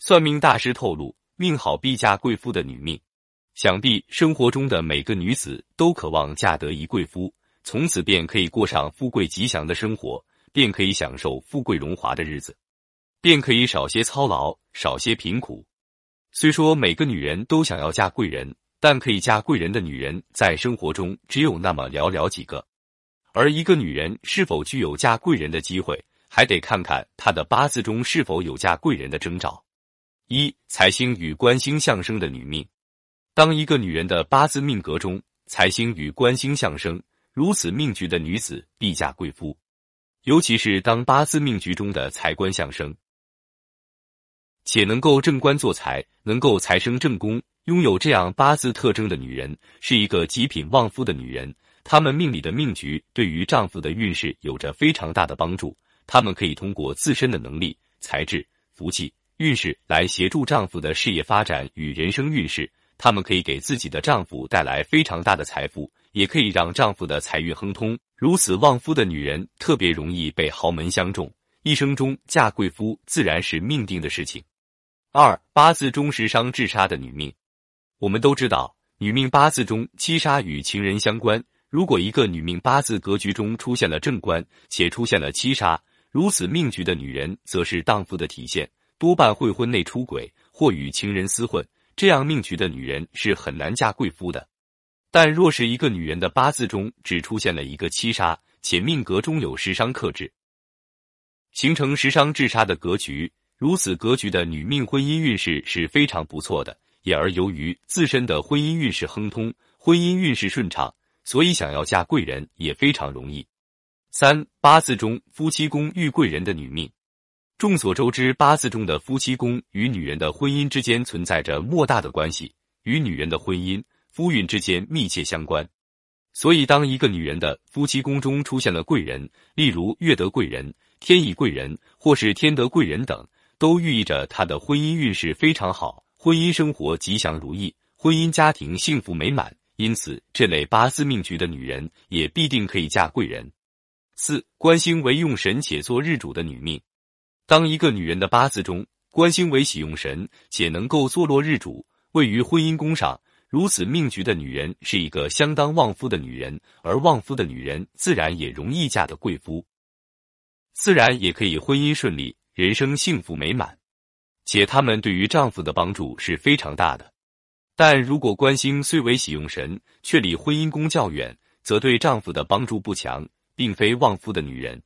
算命大师透露，命好必嫁贵夫的女命，想必生活中的每个女子都渴望嫁得一贵夫，从此便可以过上富贵吉祥的生活，便可以享受富贵荣华的日子，便可以少些操劳，少些贫苦。虽说每个女人都想要嫁贵人，但可以嫁贵人的女人在生活中只有那么寥寥几个。而一个女人是否具有嫁贵人的机会，还得看看她的八字中是否有嫁贵人的征兆。一财星与官星相生的女命，当一个女人的八字命格中财星与官星相生，如此命局的女子必嫁贵夫。尤其是当八字命局中的财官相生，且能够正官做财，能够财生正宫，拥有这样八字特征的女人，是一个极品旺夫的女人。她们命里的命局对于丈夫的运势有着非常大的帮助，她们可以通过自身的能力、才智、福气、运势来协助丈夫的事业发展与人生运势。她们可以给自己的丈夫带来非常大的财富，也可以让丈夫的财运亨通。如此旺夫的女人特别容易被豪门相中，一生中嫁贵夫自然是命定的事情。二八字中食伤制杀的女命，我们都知道，女命八字中七杀与情人相关。如果一个女命八字格局中出现了正官，且出现了七杀，如此命局的女人，则是荡妇的体现，多半会婚内出轨或与情人厮混。这样命局的女人是很难嫁贵夫的。但若是一个女人的八字中只出现了一个七杀，且命格中有食伤克制，形成食伤制杀的格局，如此格局的女命婚姻运势是非常不错的。也而由于自身的婚姻运势亨通，婚姻运势顺畅。所以，想要嫁贵人也非常容易。三八字中夫妻宫遇贵人的女命，众所周知，八字中的夫妻宫与女人的婚姻之间存在着莫大的关系，与女人的婚姻夫运之间密切相关。所以，当一个女人的夫妻宫中出现了贵人，例如月德贵人、天乙贵人或是天德贵人等，都寓意着她的婚姻运势非常好，婚姻生活吉祥如意，婚姻家庭幸福美满。因此，这类八字命局的女人也必定可以嫁贵人。四官星为用神且做日主的女命，当一个女人的八字中官星为喜用神且能够坐落日主，位于婚姻宫上，如此命局的女人是一个相当旺夫的女人，而旺夫的女人自然也容易嫁得贵夫，自然也可以婚姻顺利，人生幸福美满，且她们对于丈夫的帮助是非常大的。但如果官星虽为喜用神，却离婚姻宫较远，则对丈夫的帮助不强，并非旺夫的女人。